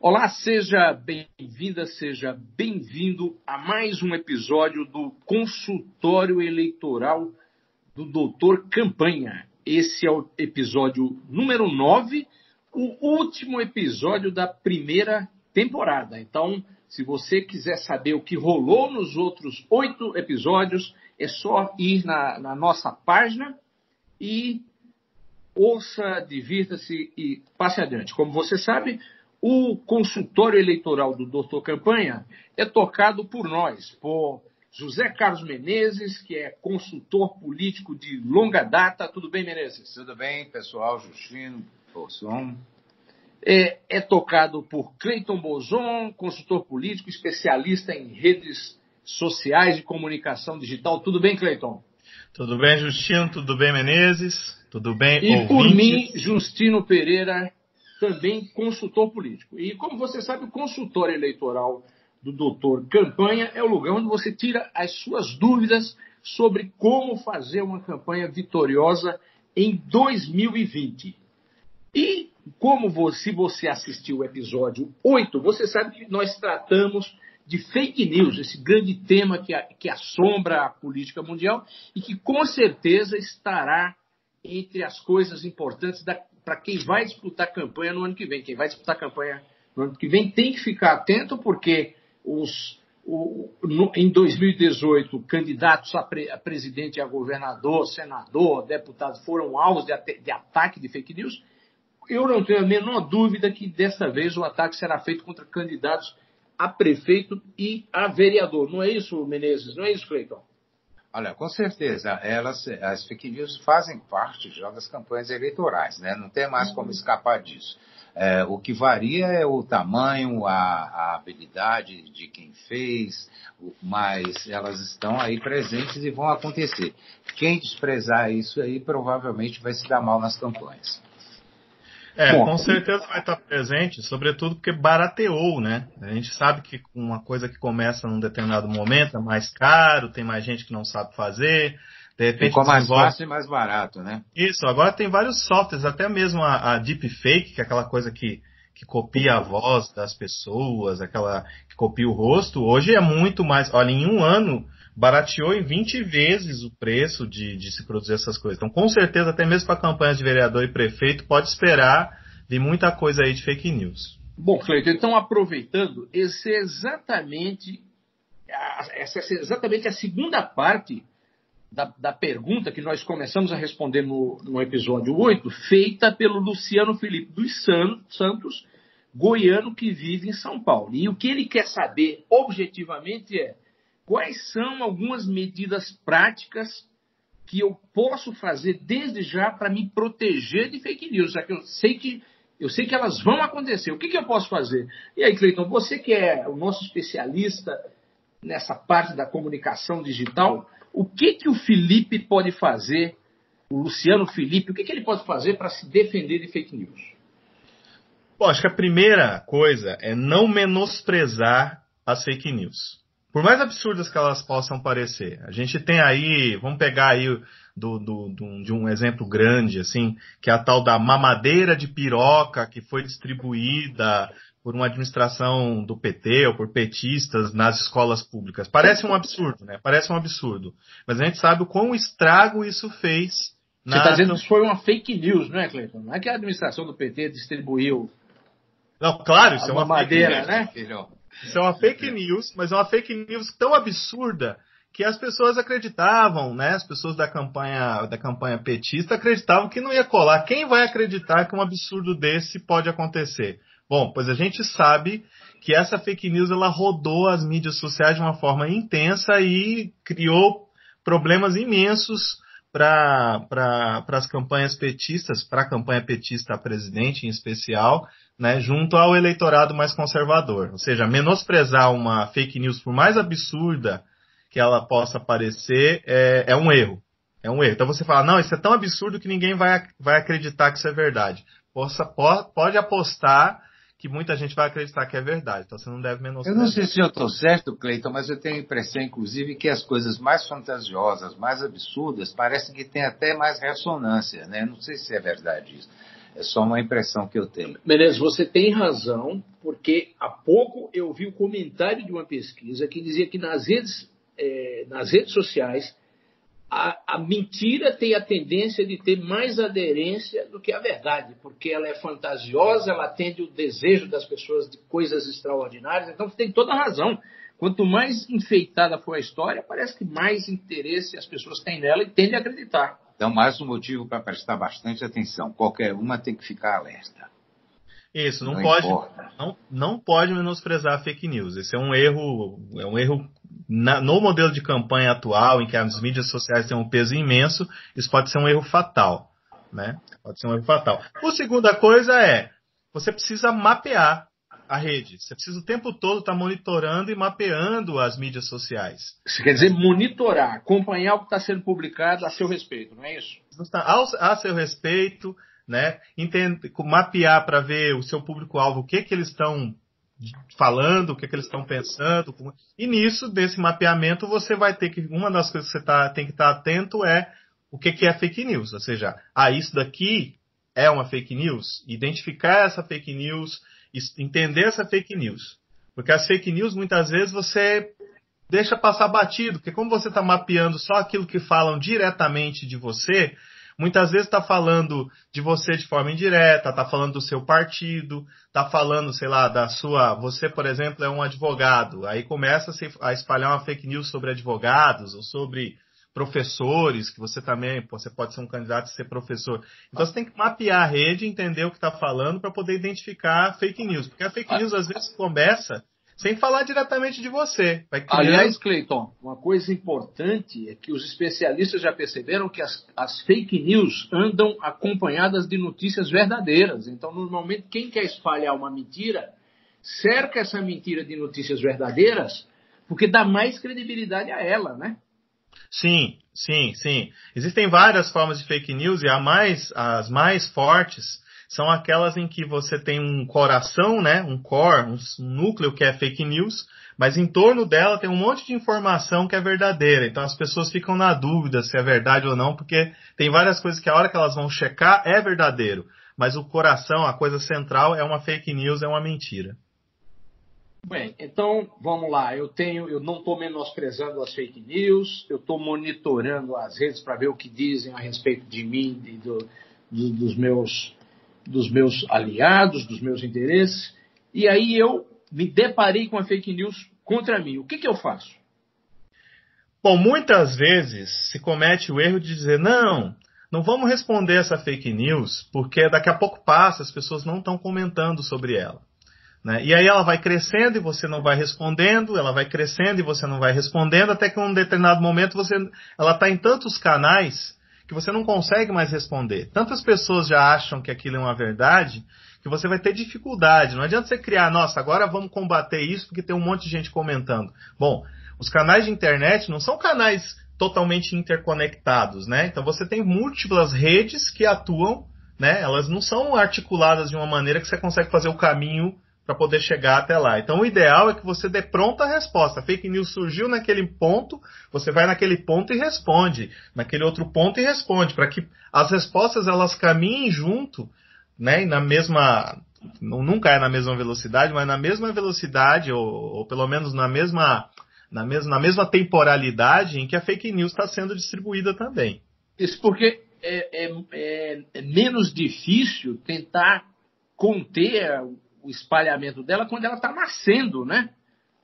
Olá, seja bem-vinda, seja bem-vindo a mais um episódio do consultório eleitoral do Doutor Campanha. Esse é o episódio número 9, o último episódio da primeira temporada. Então, se você quiser saber o que rolou nos outros oito episódios, é só ir na, na nossa página e ouça, divirta-se e passe adiante. Como você sabe, o consultório eleitoral do Doutor Campanha é tocado por nós, por José Carlos Menezes, que é consultor político de longa data. Tudo bem, Menezes? Tudo bem, pessoal? Justino, Bolson. É, é tocado por Cleiton Bozon, consultor político, especialista em redes sociais e comunicação digital. Tudo bem, Cleiton? Tudo bem, Justino? Tudo bem, Menezes? Tudo bem, E por ouvintes? mim, Justino Pereira, também consultor político. E como você sabe, o consultório eleitoral do doutor Campanha é o lugar onde você tira as suas dúvidas sobre como fazer uma campanha vitoriosa em 2020. E como você, se você assistiu o episódio 8, você sabe que nós tratamos de fake news, esse grande tema que, que assombra a política mundial e que com certeza estará entre as coisas importantes para quem vai disputar campanha no ano que vem. Quem vai disputar campanha no ano que vem tem que ficar atento, porque os, o- no- em 2018, candidatos a, pre- a presidente, a governador, senador, deputado foram alvos de, de ataque de fake news. Eu não tenho a menor dúvida que desta vez o ataque será feito contra candidatos a prefeito e a vereador. Não é isso, Menezes? Não é isso, Cleiton? Olha, com certeza, elas, as fake news fazem parte já das campanhas eleitorais, né? Não tem mais como escapar disso. É, o que varia é o tamanho, a, a habilidade de quem fez, mas elas estão aí presentes e vão acontecer. Quem desprezar isso aí provavelmente vai se dar mal nas campanhas. É, Bom. com certeza vai estar presente, sobretudo porque barateou, né? A gente sabe que uma coisa que começa num determinado momento é mais caro, tem mais gente que não sabe fazer, de repente Ficou mais desenvolve- fácil e mais barato, né? Isso, agora tem vários softwares, até mesmo a, a deepfake, que é aquela coisa que, que copia a voz das pessoas, aquela que copia o rosto, hoje é muito mais. Olha, em um ano barateou em 20 vezes o preço de, de se produzir essas coisas. Então, com certeza, até mesmo para campanhas de vereador e prefeito, pode esperar vir muita coisa aí de fake news. Bom, Cleiton, então aproveitando, esse é exatamente essa é exatamente a segunda parte da, da pergunta que nós começamos a responder no, no episódio 8, feita pelo Luciano Felipe dos San- Santos, goiano que vive em São Paulo. E o que ele quer saber objetivamente é quais são algumas medidas práticas que eu posso fazer desde já para me proteger de fake news, já que eu sei que eu sei que elas vão acontecer. O que, que eu posso fazer? E aí, Cleiton, você que é o nosso especialista nessa parte da comunicação digital, o que que o Felipe pode fazer, o Luciano Felipe, o que, que ele pode fazer para se defender de fake news? Bom, acho que a primeira coisa é não menosprezar as fake news. Por mais absurdas que elas possam parecer. A gente tem aí, vamos pegar aí do, do- do- de um exemplo grande, assim, que é a tal da mamadeira de piroca que foi distribuída por uma administração do PT ou por petistas nas escolas públicas. Parece um absurdo, né? Parece um absurdo. Mas a gente sabe o quão estrago isso fez Você está dizendo que foi uma fake news, não é, Cleiton? Não é que a administração do PT distribuiu Não, claro, isso é uma mamadeira, fake né? Filho, Isso é uma fake news, mas é uma fake news tão absurda que as pessoas acreditavam, né? As pessoas da campanha da campanha petista acreditavam que não ia colar. Quem vai acreditar que um absurdo desse pode acontecer? Bom, pois a gente sabe que essa fake news ela rodou as mídias sociais de uma forma intensa e criou problemas imensos para as campanhas petistas, para a campanha petista a presidente em especial, né, junto ao eleitorado mais conservador. Ou seja, menosprezar uma fake news, por mais absurda que ela possa parecer, é, é um erro. É um erro. Então você fala, não, isso é tão absurdo que ninguém vai, vai acreditar que isso é verdade. Possa, pode apostar que muita gente vai acreditar que é verdade. Então você não deve menosprezar. Eu não sei se eu estou certo, Cleiton, mas eu tenho a impressão, inclusive, que as coisas mais fantasiosas, mais absurdas, parecem que têm até mais ressonância. Né? Não sei se é verdade isso. É só uma impressão que eu tenho. Menezes, você tem razão, porque há pouco eu vi o comentário de uma pesquisa que dizia que nas redes, é, nas redes sociais a, a, mentira tem a tendência de ter mais aderência do que a verdade, porque ela é fantasiosa, ela atende o desejo das pessoas de coisas extraordinárias. Então, você tem toda a razão. Quanto mais enfeitada for a história, parece que mais interesse as pessoas têm nela e tendem a acreditar. Então, mais um motivo para prestar bastante atenção. Qualquer uma tem que ficar alerta. Isso, não, não pode, não, não pode menosprezar a fake news. Esse é um erro, é um erro na, no modelo de campanha atual, em que as mídias sociais têm um peso imenso, isso pode ser um erro fatal. Né? Pode ser um erro fatal. A segunda coisa é, você precisa mapear a rede. Você precisa o tempo todo estar tá monitorando e mapeando as mídias sociais. Você quer dizer monitorar, acompanhar o que está sendo publicado a seu respeito, não é isso? A, a seu respeito, né? Entender, mapear para ver o seu público-alvo, o que, que eles estão falando, o que, que eles estão pensando. E nisso, desse mapeamento, você vai ter que. Uma das coisas que você tá, tem que estar tá atento é o que, que é fake news. Ou seja, ah, isso daqui é uma fake news. Identificar essa fake news, entender essa fake news. Porque as fake news, muitas vezes, você deixa passar batido, porque como você está mapeando só aquilo que falam diretamente de você, muitas vezes está falando de você de forma indireta, está falando do seu partido, está falando, sei lá, da sua. Você, por exemplo, é um advogado. Aí começa a espalhar uma fake news sobre advogados ou sobre professores, que você também, você pode ser um candidato a ser professor. Então você tem que mapear a rede, entender o que está falando para poder identificar fake news. Porque a fake news às vezes começa sem falar diretamente de você. Aliás, Cleiton, uma coisa importante é que os especialistas já perceberam que as, as, fake news andam acompanhadas de notícias verdadeiras. Então, normalmente, quem quer espalhar uma mentira cerca essa mentira de notícias verdadeiras porque dá mais credibilidade a ela, né? Sim, sim, sim. Existem várias formas de fake news e mais, as mais fortes são aquelas em que você tem um coração, né, um core, um núcleo que é fake news, mas em torno dela tem um monte de informação que é verdadeira. Então as pessoas ficam na dúvida se é verdade ou não, porque tem várias coisas que a hora que elas vão checar é verdadeiro, mas o coração, a coisa central é uma fake news, é uma mentira. Bem, então vamos lá. Eu tenho, eu não estou menosprezando as fake news, eu estou monitorando as redes para ver o que dizem a respeito de mim e do, do, dos meus dos meus aliados, dos meus interesses, e aí eu me deparei com a fake news contra mim. O que, que eu faço? Bom, muitas vezes se comete o erro de dizer, não, não vamos responder essa fake news, porque daqui a pouco passa, as pessoas não estão comentando sobre ela. Né? E aí ela vai crescendo e você não vai respondendo, ela vai crescendo e você não vai respondendo, até que em um determinado momento você, ela está em tantos canais que você não consegue mais responder. Tantas pessoas já acham que aquilo é uma verdade que você vai ter dificuldade. Não adianta você criar, nossa, agora vamos combater isso porque tem um monte de gente comentando. Bom, os canais de internet não são canais totalmente interconectados, né? Então você tem múltiplas redes que atuam, né? Elas não são articuladas de uma maneira que você consegue fazer o caminho para poder chegar até lá. Então, o ideal é que você dê pronta a resposta. A fake news surgiu naquele ponto, você vai naquele ponto e responde, naquele outro ponto e responde, para que as respostas elas caminhem junto, né, na mesma nunca é na mesma velocidade, mas na mesma velocidade ou, ou pelo menos na mesma na mesma, na mesma temporalidade em que a fake news está sendo distribuída também. Isso porque é, é, é, é menos difícil tentar conter o espalhamento dela quando ela está nascendo, né?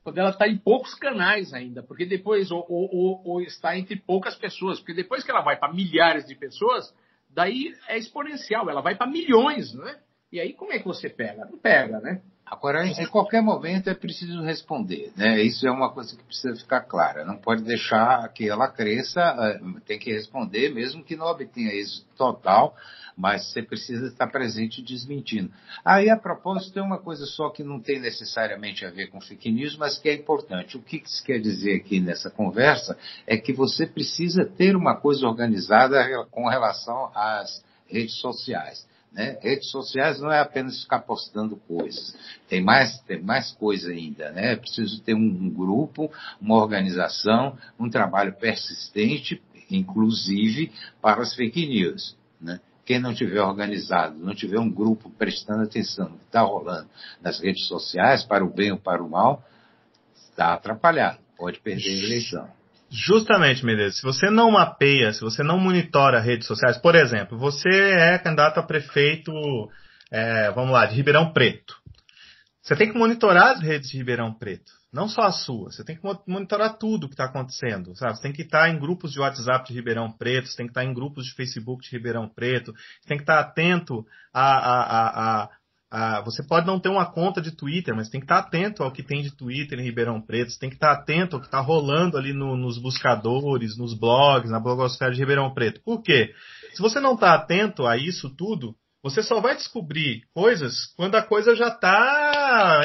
Quando ela está em poucos canais ainda, porque depois, ou, ou, ou está entre poucas pessoas, porque depois que ela vai para milhares de pessoas, daí é exponencial, ela vai para milhões, né? E aí como é que você pega? Não pega, né? Agora, em qualquer momento é preciso responder, né? Isso é uma coisa que precisa ficar clara. Não pode deixar que ela cresça, eh, tem que responder, mesmo que não obtenha êxito total, mas você precisa estar presente desmentindo. Aí, a propósito, tem uma coisa só que não tem necessariamente a ver com fake news, mas que é importante. O que isso quer dizer aqui nessa conversa é que você precisa ter uma coisa organizada com relação às redes sociais. Né? Redes sociais não é apenas ficar postando coisas, tem mais, tem mais coisa ainda. Né? É preciso ter um, um grupo, uma organização, um trabalho persistente, inclusive para as fake news. Né? Quem não tiver organizado, não tiver um grupo prestando atenção no que está rolando nas redes sociais, para o bem ou para o mal, está atrapalhado, pode perder a eleição. Justamente, Menezes, se você não mapeia, se você não monitora redes sociais, por exemplo, você é candidato a prefeito, é, vamos lá, de Ribeirão Preto. Você tem que monitorar as redes de Ribeirão Preto, não só a sua. Você tem que monitorar tudo o que está acontecendo, sabe? Você tem que estar em grupos de WhatsApp de Ribeirão Preto, você tem que estar em grupos de Facebook de Ribeirão Preto, você tem que estar atento a, a, a, ah, você pode não ter uma conta de Twitter, mas tem que estar atento ao que tem de Twitter em Ribeirão Preto, você tem que estar atento ao que está rolando ali no, nos buscadores, nos blogs, na blogosfera de Ribeirão Preto. Por quê? Se você não está atento a isso tudo, você só vai descobrir coisas quando a coisa já está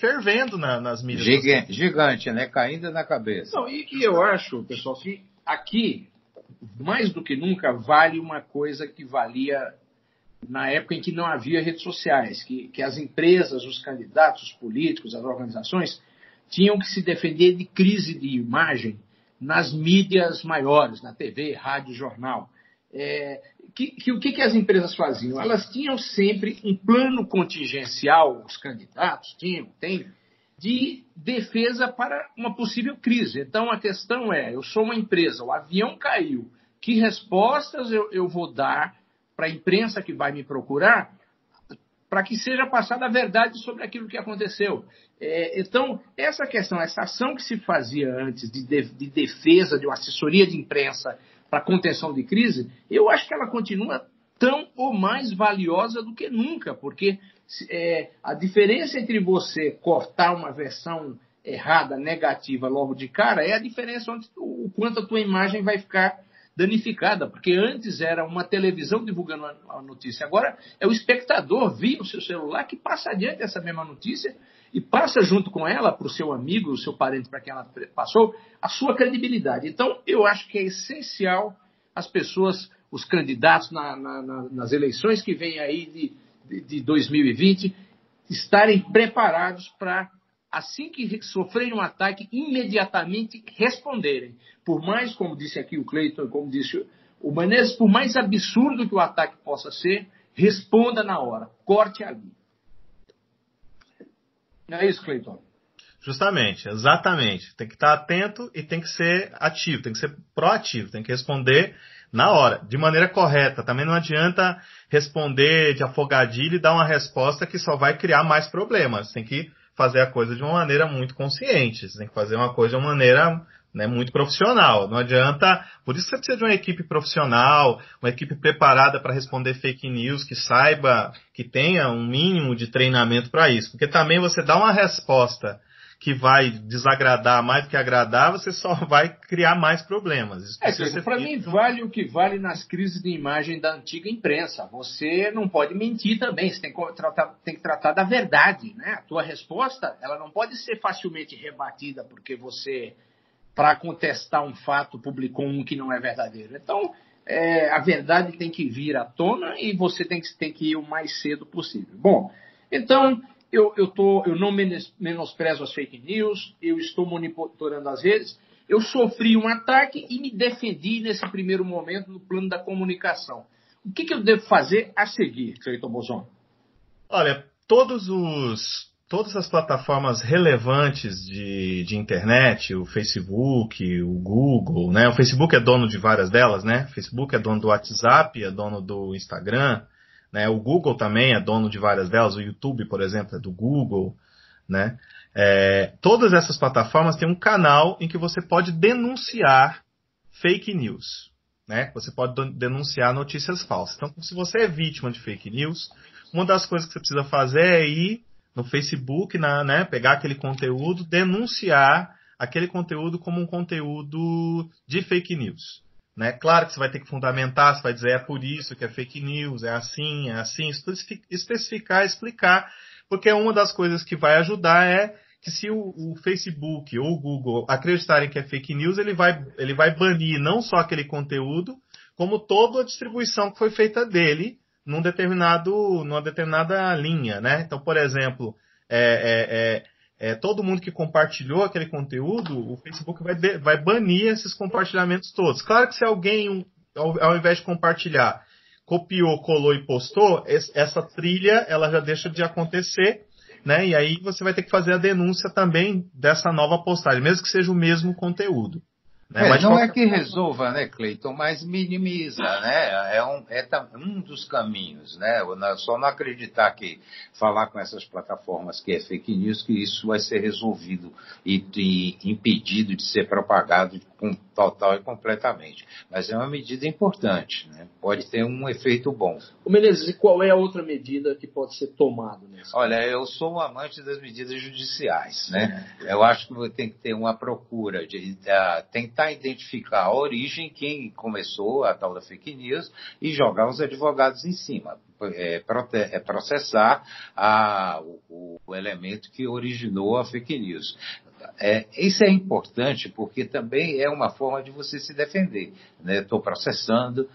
fervendo na, nas mídias. Gigante, gigante, né? Caindo na cabeça. Não, e, e eu acho, pessoal, que aqui, mais do que nunca, vale uma coisa que valia na época em que não havia redes sociais, que, que as empresas, os candidatos, os políticos, as organizações tinham que se defender de crise de imagem nas mídias maiores, na TV, rádio, jornal. É, que, que, o que, que as empresas faziam? Elas tinham sempre um plano contingencial, os candidatos tinham, têm, de defesa para uma possível crise. Então a questão é: eu sou uma empresa, o avião caiu, que respostas eu, eu vou dar para a imprensa que vai me procurar, para que seja passada a verdade sobre aquilo que aconteceu. É, então, essa questão, essa ação que se fazia antes de, de, de defesa, de uma assessoria de imprensa para contenção de crise, eu acho que ela continua tão ou mais valiosa do que nunca, porque é, a diferença entre você cortar uma versão errada, negativa, logo de cara, é a diferença onde, o quanto a tua imagem vai ficar danificada, porque antes era uma televisão divulgando a notícia, agora é o espectador via o seu celular que passa adiante essa mesma notícia e passa junto com ela para o seu amigo, o seu parente para quem ela passou, a sua credibilidade. Então, eu acho que é essencial as pessoas, os candidatos na, na, nas eleições que vêm aí de, de, de 2020, estarem preparados para assim que sofrerem um ataque, imediatamente responderem. Por mais, como disse aqui o Cleiton, como disse o Menezes, por mais absurdo que o ataque possa ser, responda na hora, corte ali. Não é isso, Cleiton? Justamente, exatamente. Tem que estar atento e tem que ser ativo, tem que ser proativo, tem que responder na hora, de maneira correta. Também não adianta responder de afogadilho e dar uma resposta que só vai criar mais problemas. Tem que fazer a coisa de uma maneira muito consciente. Você tem que fazer uma coisa de uma maneira né, muito profissional. Não adianta. Por isso você precisa de uma equipe profissional, uma equipe preparada para responder fake news, que saiba, que tenha um mínimo de treinamento para isso. Porque também você dá uma resposta que vai desagradar mais do que agradar, você só vai criar mais problemas. é, para mim vale o que vale nas crises de imagem da antiga imprensa. Você não pode mentir também, você tem que tratar, tem que tratar da verdade. Né? A tua resposta ela não pode ser facilmente rebatida porque você, para contestar um fato, publicou um que não é verdadeiro. Então, é, a verdade tem que vir à tona e você tem que, tem que ir o mais cedo possível. Bom, então eu, eu, tô, eu não menosprezo as fake news, eu estou monitorando as redes. Eu sofri um ataque e me defendi nesse primeiro momento no plano da comunicação. O que, que eu devo fazer a seguir, Cleiton Bozon? Olha, todos os, todas as plataformas relevantes de, de internet, o Facebook, o Google, né? O Facebook é dono de várias delas, né? O Facebook é dono do WhatsApp, é dono do Instagram, né? O Google também é dono de várias delas, o YouTube, por exemplo, é do Google. Né? É, todas essas plataformas têm um canal em que você pode denunciar fake news. Né? Você pode denunciar notícias falsas. Então, se você é vítima de fake news, uma das coisas que você precisa fazer é ir no Facebook, na, né, pegar aquele conteúdo, denunciar aquele conteúdo como um conteúdo de fake news. Né? Claro que você vai ter que fundamentar, você vai dizer é por isso que é fake news, é assim, é assim, especificar, explicar, porque uma das coisas que vai ajudar é que se o, o, Facebook ou o Google acreditarem que é fake news, ele vai, ele vai banir não só aquele conteúdo, como toda a distribuição que foi feita dele num determinado, numa determinada linha, né? Então, por exemplo, é, é, é, é todo mundo que compartilhou aquele conteúdo, o Facebook vai, de, vai banir esses compartilhamentos todos. Claro que se alguém, ao, ao invés de compartilhar, copiou, colou e postou, essa trilha ela já deixa de acontecer, né? E aí você vai ter que fazer a denúncia também dessa nova postagem, mesmo que seja o mesmo conteúdo. Né? É, não é que resolva, né, Cleiton, mas minimiza, né? É um, é um dos caminhos, né? Só não acreditar que falar com essas plataformas que é fake news, que isso vai ser resolvido e, e impedido de ser propagado com total e completamente. Mas é uma medida importante, né? pode ter um efeito bom. O Menezes, e qual é a outra medida que pode ser tomada? Nesse Olha, eu sou um amante das medidas judiciais. Né? Eu acho que tem que ter uma procura de uh, tentar identificar a origem, quem começou a tal da fake news, e jogar os advogados em cima. É, é processar a, o, o elemento que originou a fake news. É, isso é importante porque também é uma forma de você se defender. Estou né? processando,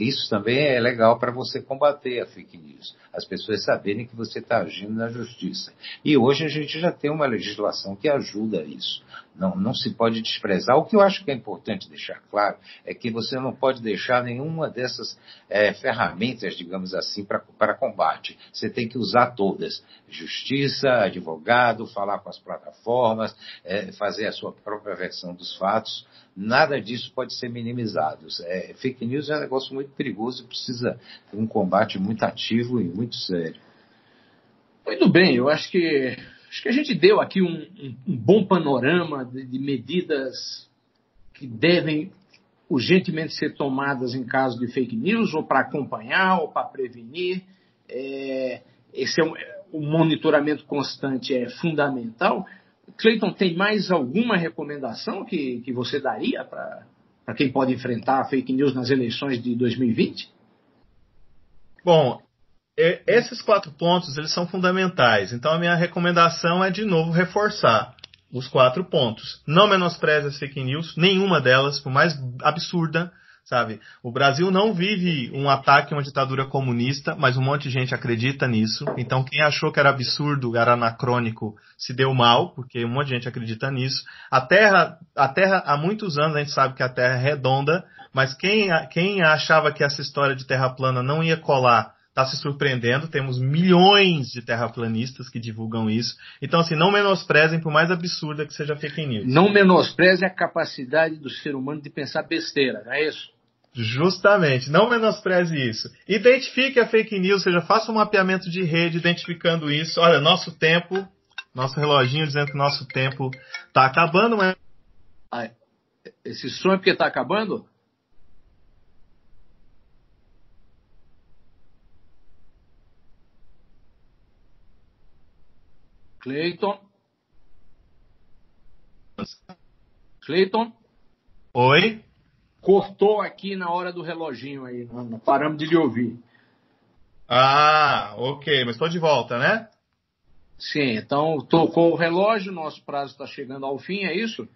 isso também é legal para você combater a fake news. As pessoas saberem que você está agindo na justiça. E hoje a gente já tem uma legislação que ajuda isso. Não, não se pode desprezar. O que eu acho que é importante deixar claro é que você não pode deixar nenhuma dessas é, ferramentas, digamos assim, para combate. Você tem que usar todas. Justiça, advogado, falar com as plataformas, é, fazer a sua própria versão dos fatos nada disso pode ser minimizado. É, fake news é um negócio muito perigoso e precisa de um combate muito ativo e muito sério. Muito bem, eu acho que, acho que a gente deu aqui um, um, um bom panorama de, de, medidas que devem urgentemente ser tomadas em caso de fake news, ou para acompanhar, ou para prevenir. É, esse é um, o monitoramento constante é fundamental. Cleiton, tem mais alguma recomendação que, que você daria para quem pode enfrentar a fake news nas eleições de 2020? Bom, esses quatro pontos eles são fundamentais. Então a minha recomendação é de novo reforçar os quatro pontos. Não menospreze as fake news, nenhuma delas, por mais absurda sabe? O Brasil não vive um ataque a uma ditadura comunista, mas um monte de gente acredita nisso. Então quem achou que era absurdo, era anacrônico, se deu mal, porque um monte de gente acredita nisso. A Terra, a Terra há muitos anos a gente sabe que a Terra é redonda, mas quem, quem achava que essa história de Terra plana não ia colar está se surpreendendo. Temos milhões de terraplanistas que divulgam isso. Então, assim, não menosprezem, por mais absurda que seja fake news. Não menospreze a capacidade do ser humano de pensar besteira, não é isso? Justamente, não menospreze isso. Identifique a fake news, ou seja, faça um mapeamento de rede identificando isso. Olha, nosso tempo, nosso reloginho dizendo que nosso tempo está acabando, mas. Ah, esse som é porque está acabando? Cleiton? Cleiton? Oi? Cortou aqui na hora do reloginho aí, não, paramos de lhe ouvir. Ah, ok, mas estou de volta, né? Sim, então tocou o relógio, nosso prazo está chegando ao fim, é isso?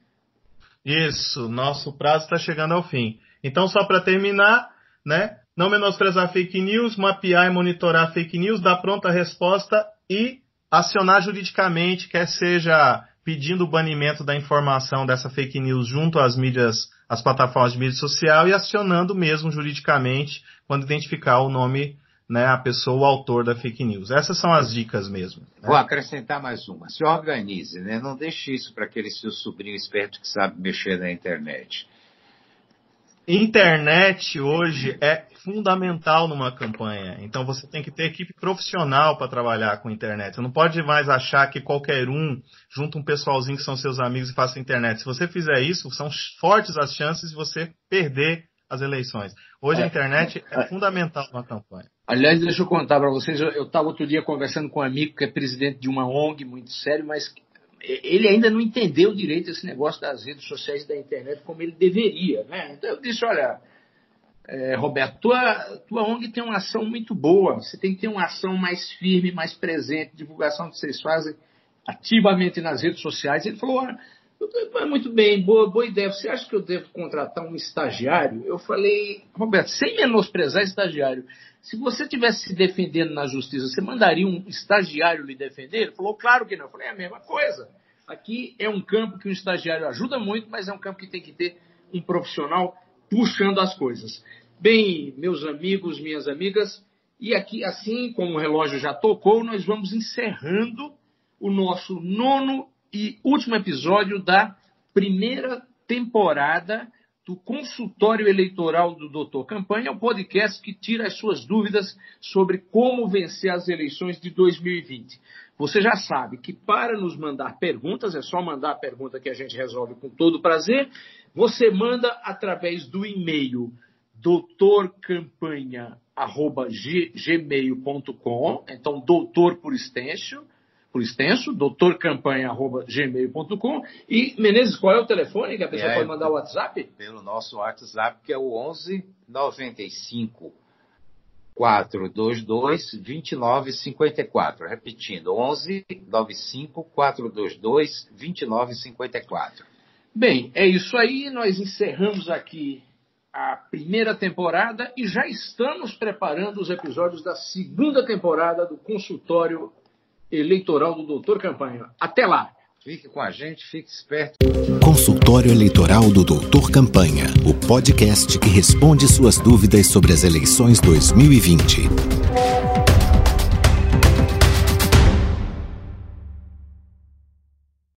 Isso, nosso prazo está chegando ao fim. Então, só para terminar, né? Não menosprezar fake news, mapear e monitorar fake news, dar pronta resposta e acionar juridicamente, quer seja pedindo o banimento da informação dessa fake news junto às mídias as plataformas de mídia social e acionando mesmo juridicamente quando identificar o nome, né, a pessoa, o autor da fake news. Essas são as dicas mesmo. Né? Vou acrescentar mais uma. Se organize, né? Não deixe isso para aquele seu sobrinho esperto que sabe mexer na internet. Internet hoje é fundamental numa campanha. Então você tem que ter equipe profissional para trabalhar com internet. Você não pode mais achar que qualquer um junta um pessoalzinho que são seus amigos e faça internet. Se você fizer isso, são fortes as chances de você perder as eleições. Hoje é, a internet é, é fundamental numa campanha. Aliás, deixa eu contar para vocês, eu estava outro dia conversando com um amigo que é presidente de uma ONG muito sério, mas ele ainda não entendeu direito esse negócio das redes sociais e da internet como ele deveria. Né? Então eu disse, olha, é, Roberto, tua, tua ONG tem uma ação muito boa, você tem que ter uma ação mais firme, mais presente, divulgação que vocês fazem ativamente nas redes sociais. Ele falou, olha, muito bem, boa, boa ideia. Você acha que eu devo contratar um estagiário? Eu falei, Roberto, sem menosprezar estagiário, se você estivesse se defendendo na justiça, você mandaria um estagiário lhe defender? Ele falou, claro que não. Eu falei, é a mesma coisa. Aqui é um campo que um estagiário ajuda muito, mas é um campo que tem que ter um profissional puxando as coisas. Bem, meus amigos, minhas amigas, e aqui, assim como o relógio já tocou, nós vamos encerrando o nosso nono e último episódio da primeira temporada do consultório eleitoral do Doutor Campanha, o podcast que tira as suas dúvidas sobre como vencer as eleições de 2020. Você já sabe que para nos mandar perguntas, é só mandar a pergunta que a gente resolve com todo prazer. Você manda através do e-mail doutorcampanha.gmail.com, então doutor por extenso, por extenso, doutorcampanha.gmail.com. E, Menezes, qual é o telefone que a pessoa é, pode mandar o WhatsApp? Pelo nosso WhatsApp, que é o 11 95 422 2954. Repetindo, 11 95 422 2954. Bem, é isso aí. Nós encerramos aqui a primeira temporada e já estamos preparando os episódios da segunda temporada do consultório eleitoral do Doutor Campanha. Até lá! Fique com a gente, fique esperto. Consultório Eleitoral do Doutor Campanha, o podcast que responde suas dúvidas sobre as eleições 2020.